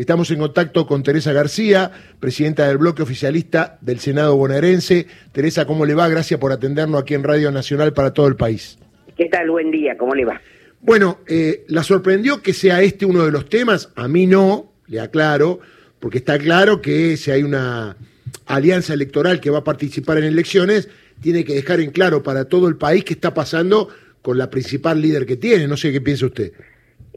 Estamos en contacto con Teresa García, presidenta del bloque oficialista del Senado bonaerense. Teresa, ¿cómo le va? Gracias por atendernos aquí en Radio Nacional para todo el país. ¿Qué tal? Buen día, ¿cómo le va? Bueno, eh, ¿la sorprendió que sea este uno de los temas? A mí no, le aclaro, porque está claro que si hay una alianza electoral que va a participar en elecciones, tiene que dejar en claro para todo el país qué está pasando con la principal líder que tiene. No sé qué piensa usted.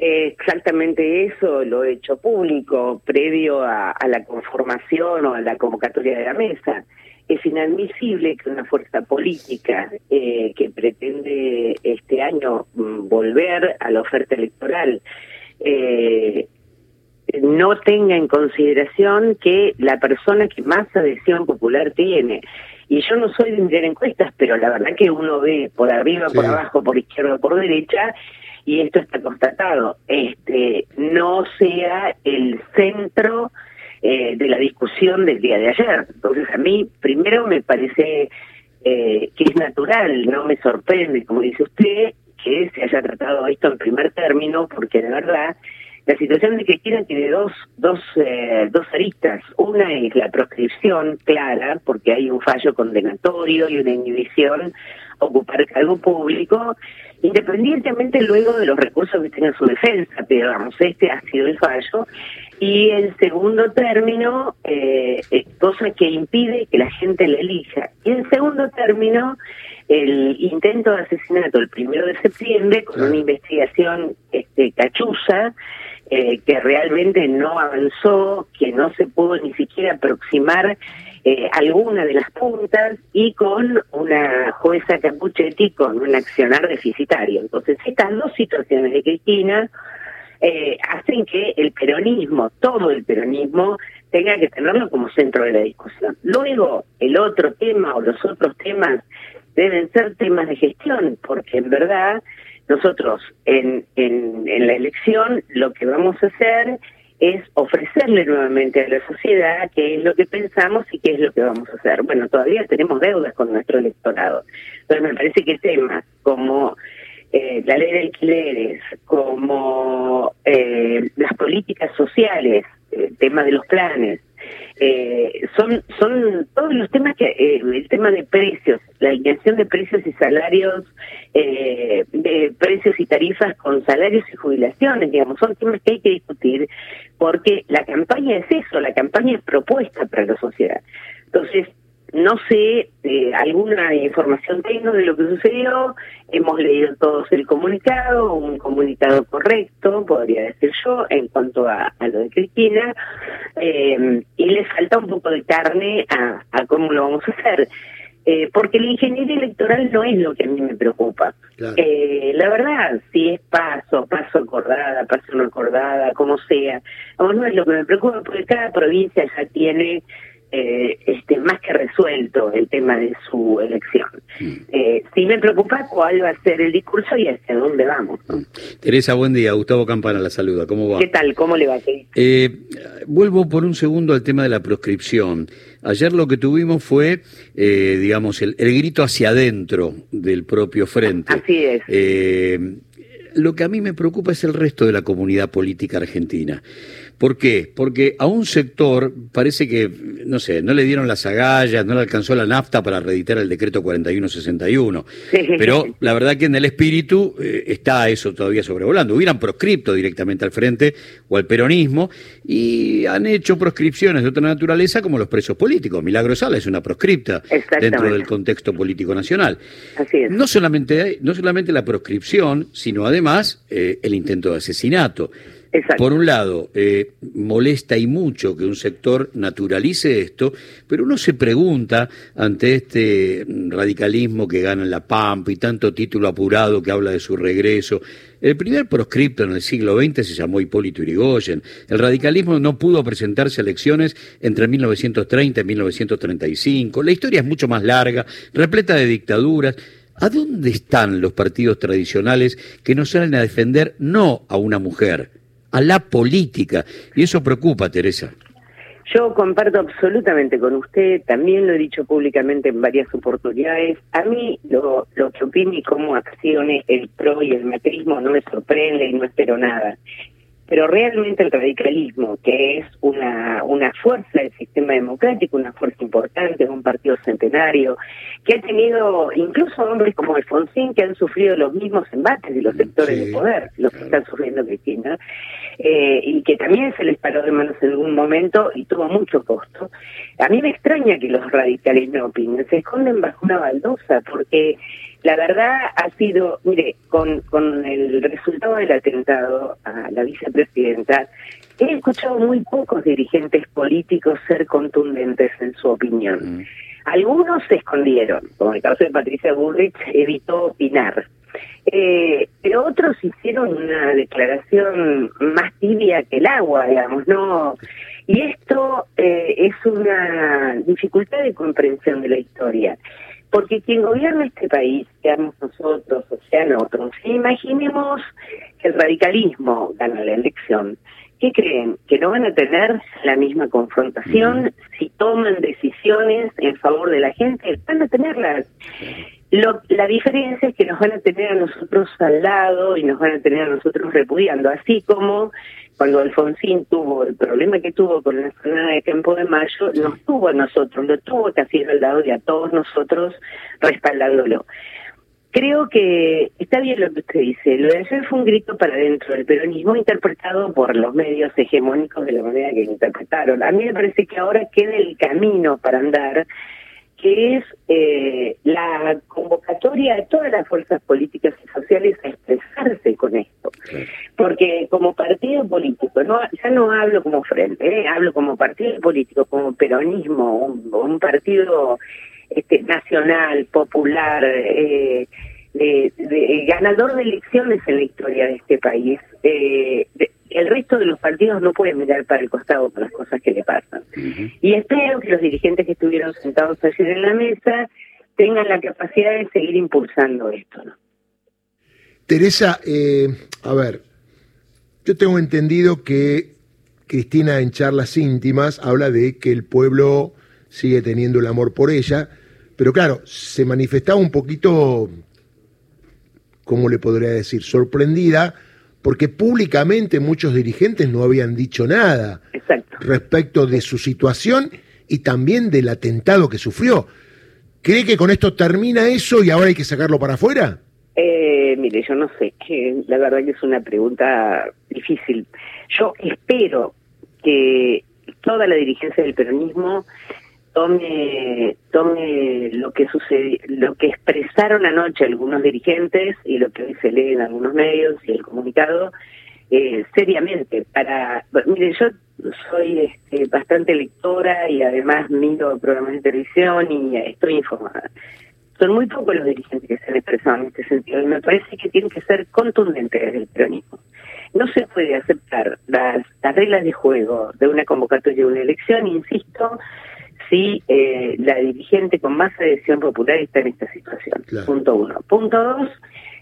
Exactamente eso lo he hecho público previo a, la conformación o a la convocatoria de la mesa. Es inadmisible que una fuerza política eh, que pretende este año mm, volver a la oferta electoral eh, no tenga en consideración que la persona que más adhesión popular tiene, y yo no soy de mirar encuestas, pero la verdad que uno ve por arriba, por abajo, por izquierda, por derecha, y esto está constatado, este no sea el centro eh, de la discusión del día de ayer. Entonces a mí primero me parece eh, que es natural, no me sorprende, como dice usted, que se haya tratado esto en primer término, porque de verdad la situación de Cristina tiene dos, dos, eh, dos aristas. Una es la proscripción clara, porque hay un fallo condenatorio y una inhibición a ocupar cargo público, independientemente luego de los recursos que tenga su defensa, pero vamos, este ha sido el fallo. Y el segundo término, eh, cosa que impide que la gente le elija. Y en segundo término, el intento de asesinato el primero de septiembre con una investigación este, cachuza eh, que realmente no avanzó, que no se pudo ni siquiera aproximar eh, alguna de las puntas y con una jueza Capuchetti con un accionar deficitario. Entonces, estas dos situaciones de Cristina eh, hacen que el peronismo, todo el peronismo, tenga que tenerlo como centro de la discusión. Luego, el otro tema o los otros temas deben ser temas de gestión, porque en verdad nosotros en, en, en la elección lo que vamos a hacer es ofrecerle nuevamente a la sociedad qué es lo que pensamos y qué es lo que vamos a hacer. Bueno, todavía tenemos deudas con nuestro electorado. Entonces me parece que temas como eh, la ley de alquileres, como eh, las políticas sociales, el tema de los planes, eh, son son todos los temas que eh, el tema de precios la alineación de precios y salarios eh, de precios y tarifas con salarios y jubilaciones digamos son temas que hay que discutir porque la campaña es eso la campaña es propuesta para la sociedad. Entonces no sé, eh, alguna información tengo de lo que sucedió, hemos leído todos el comunicado, un comunicado correcto, podría decir yo, en cuanto a, lo de Cristina, eh, y le falta un poco de carne a, cómo lo vamos a hacer. Eh, porque la ingeniería electoral no es lo que a mí me preocupa. la verdad, si es paso, paso acordada, paso no acordada, como sea, no es lo que me preocupa, porque cada provincia ya tiene eh, este, más que resuelto el tema de su elección. Mm. Eh, sí me preocupa cuál va a ser el discurso y hacia dónde vamos. Teresa, buen día. Gustavo Campana la saluda. ¿Cómo va? ¿Qué tal? ¿Cómo le va? Eh, vuelvo por un segundo al tema de la proscripción. Ayer lo que tuvimos fue, eh, digamos, el, el, grito hacia adentro del propio frente. Así es. Eh, lo que a mí me preocupa es el resto de la comunidad política argentina. ¿Por qué? Porque a un sector parece que, no sé, no le dieron las agallas, no le alcanzó la nafta para reeditar el decreto 4161. Pero la verdad que en el espíritu eh, está eso todavía sobrevolando. Hubieran proscripto directamente al frente o al peronismo y han hecho proscripciones de otra naturaleza como los presos políticos. Milagro Sala es una proscripta dentro del contexto político nacional. Así es. No solamente, no solamente la proscripción, sino además eh, el intento de asesinato. Por un lado, eh, molesta y mucho que un sector naturalice esto, pero uno se pregunta ante este radicalismo que gana en la Pampa y tanto título apurado que habla de su regreso. El primer proscripto en el siglo XX se llamó Hipólito Yrigoyen. El radicalismo no pudo presentarse a elecciones entre 1930 y 1935. La historia es mucho más larga, repleta de dictaduras. ¿A dónde están los partidos tradicionales que no salen a defender no a una mujer, a la política. Y eso preocupa, Teresa. Yo comparto absolutamente con usted, también lo he dicho públicamente en varias oportunidades. A mí lo, lo que opine y cómo accione el PRO y el macrismo no me sorprende y no espero nada. Pero realmente el radicalismo, que es una, una fuerza del sistema democrático, una fuerza importante, un partido centenario, que ha tenido incluso hombres como Alfonsín que han sufrido los mismos embates de los sectores de poder, los que están sufriendo Cristina, eh, y que también se les paró de manos en algún momento y tuvo mucho costo. A mí me extraña que los radicales no opinen, se esconden bajo una baldosa, porque la verdad ha sido, mire, con, con el resultado del atentado a la vicepresidenta, he escuchado muy pocos dirigentes políticos ser contundentes en su opinión. Mm. Algunos se escondieron, como el caso de Patricia Burrich, evitó opinar. Eh, pero otros hicieron una declaración más tibia que el agua, digamos, ¿no? Y esto eh, es una dificultad de comprensión de la historia. Porque quien gobierna este país, seamos nosotros o sean otros, imaginemos que el radicalismo gana la elección. ¿Qué creen? ¿Que no van a tener la misma confrontación si toman decisiones en favor de la gente? Van a tenerlas. Lo, la diferencia es que nos van a tener a nosotros al lado y nos van a tener a nosotros repudiando, así como cuando Alfonsín tuvo el problema que tuvo con la zona de Campo de Mayo, nos tuvo a nosotros, lo tuvo casi al lado y a todos nosotros respaldándolo. Creo que está bien lo que usted dice. Lo de ayer fue un grito para dentro del peronismo interpretado por los medios hegemónicos de la manera que lo interpretaron. A mí me parece que ahora queda el camino para andar que es eh, la convocatoria de todas las fuerzas políticas y sociales a expresarse con esto. Porque como partido político, no ya no hablo como frente, eh, hablo como partido político, como peronismo, un, partido este, nacional, popular, eh, de, ganador de elecciones en la historia de este país. Eh, el resto de los partidos no pueden mirar para el costado por las cosas que le pasan. Y espero que los dirigentes que estuvieron sentados ayer en la mesa tengan la capacidad de seguir impulsando esto. ¿no? Teresa, eh, a ver, yo tengo entendido que Cristina en charlas íntimas habla de que el pueblo sigue teniendo el amor por ella, pero claro, se manifestaba un poquito, ¿cómo le podría decir?, sorprendida porque públicamente muchos dirigentes no habían dicho nada respecto de su situación y también del atentado que sufrió. ¿Cree que con esto termina eso y ahora hay que sacarlo para afuera? Eh, mire, yo no sé, que la verdad que es una pregunta difícil. Yo espero que toda la dirigencia del peronismo tome tome lo que sucedió, lo que expresaron anoche algunos dirigentes y lo que hoy se lee en algunos medios y el comunicado eh, seriamente para mire yo soy este, bastante lectora y además miro programas de televisión y estoy informada. Son muy pocos los dirigentes que se han expresado en este sentido y me parece que tienen que ser contundentes desde el peronismo. No se puede aceptar las, las reglas de juego de una convocatoria de una elección insisto si eh, la dirigente con más adhesión popular está en esta situación. Punto uno. Punto dos,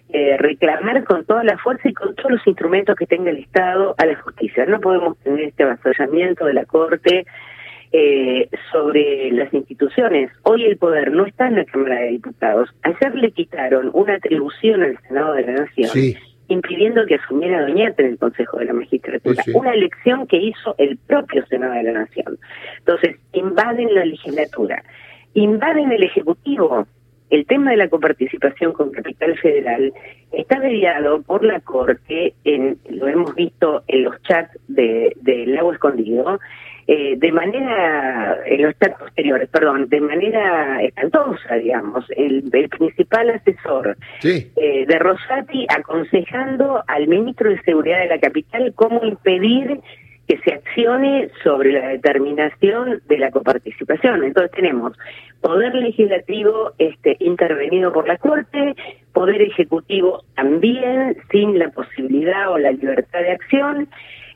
eh, reclamar con toda la fuerza y con todos los instrumentos que tenga el Estado a la justicia. No podemos tener este avasallamiento de la Corte eh, sobre las instituciones. Hoy el poder no está en la Cámara de Diputados. Ayer le quitaron una atribución al Senado de la Nación. Sí impidiendo que asumiera Doñate en el Consejo de la Magistratura. Una elección que hizo el propio Senado de la Nación. Entonces, invaden la legislatura, invaden el Ejecutivo. El tema de la coparticipación con Capital Federal está mediado por la Corte, en, lo hemos visto en los chats del de, Lago Escondido, eh, de manera, en los chats posteriores, perdón, de manera espantosa, digamos. El, principal asesor eh, de Rosati aconsejando al ministro de Seguridad de la capital cómo impedir que se accione sobre la determinación de la coparticipación. Entonces tenemos poder legislativo este, intervenido por la Corte, poder ejecutivo también sin la posibilidad o la libertad de acción,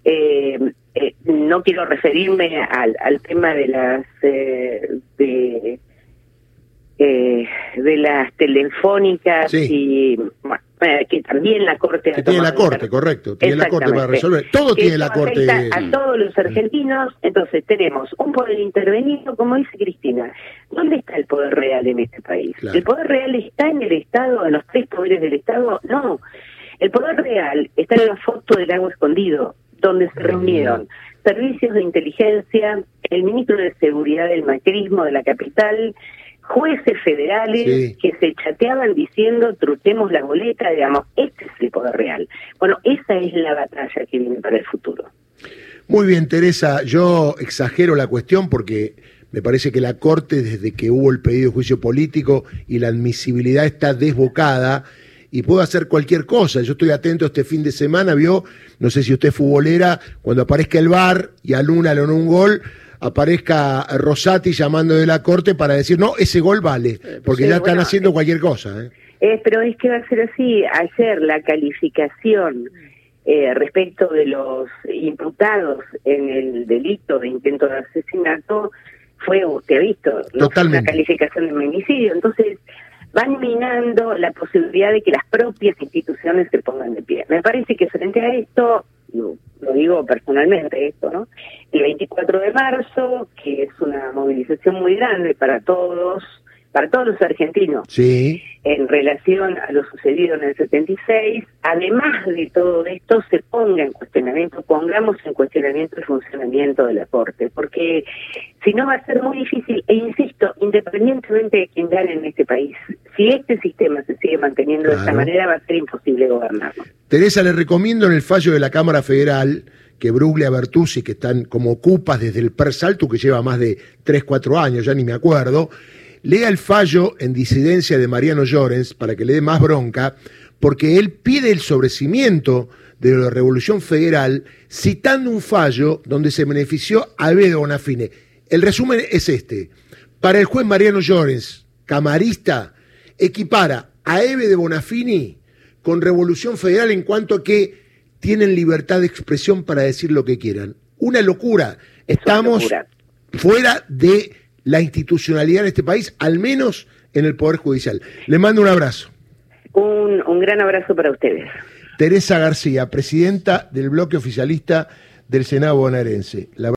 eh, eh, no quiero referirme al, al tema de las eh, de, eh, de las telefónicas y que también la corte que tiene la corte correcto tiene la corte para resolver. Todo tiene la corte a todos los argentinos. Entonces tenemos un poder intervenido como dice Cristina. Dónde está el poder real en este país el poder real está en el Estado en los tres poderes del Estado no. El poder real está en la foto del agua escondido donde se reunieron servicios de inteligencia, el ministro de Seguridad del macrismo de la capital, jueces federales que se chateaban diciendo truquemos la boleta, digamos, este es el poder real. Bueno, esa es la batalla que viene para el futuro. Muy bien, Teresa, yo exagero la cuestión porque me parece que la Corte, desde que hubo el pedido de juicio político y la admisibilidad está desbocada y puedo hacer cualquier cosa. Yo estoy atento este fin de semana, vio, no sé si usted es futbolera, cuando aparezca el bar y a Luna le un gol, aparezca Rosati llamando de la corte para decir, no, ese gol vale, porque ya están haciendo cualquier cosa. ¿eh? ¿eh? pero es que va a ser así, ayer la calificación eh, respecto de los imputados en el delito de intento de asesinato fue, usted ha visto, Totalmente. una calificación de homicidio. Entonces, van minando la posibilidad de que las propias instituciones se pongan de pie. Me parece que frente a esto, lo, lo digo personalmente esto, ¿no? El 24 de marzo, que es una movilización muy grande para todos, para todos los argentinos sí. En relación a lo sucedido en el 76, además de todo esto, se ponga en cuestionamiento, pongamos en cuestionamiento el funcionamiento de la Corte, porque si no va a ser muy difícil, e insisto, independientemente de quién gane en este país, si este sistema se sigue manteniendo de esta manera, va a ser imposible gobernarlo. Teresa, le recomiendo en el fallo de la Cámara Federal que Bruglia Bertuzzi, que están como ocupas desde el Per Salto, que lleva más de 3, 4 años, ya ni me acuerdo, lea el fallo en disidencia de Mariano Llorens para que le dé más bronca, porque él pide el sobrecimiento de la Revolución Federal citando un fallo donde se benefició a de Bonafine. El resumen es este. Para el juez Mariano Llorens, camarista, equipara a Eve de Bonafini con Revolución Federal en cuanto a que tienen libertad de expresión para decir lo que quieran. Una locura. Estamos fuera de la institucionalidad en este país, al menos en el Poder Judicial. Le mando un abrazo. Un, un gran abrazo para ustedes. Teresa García, presidenta del bloque oficialista del Senado bonaerense.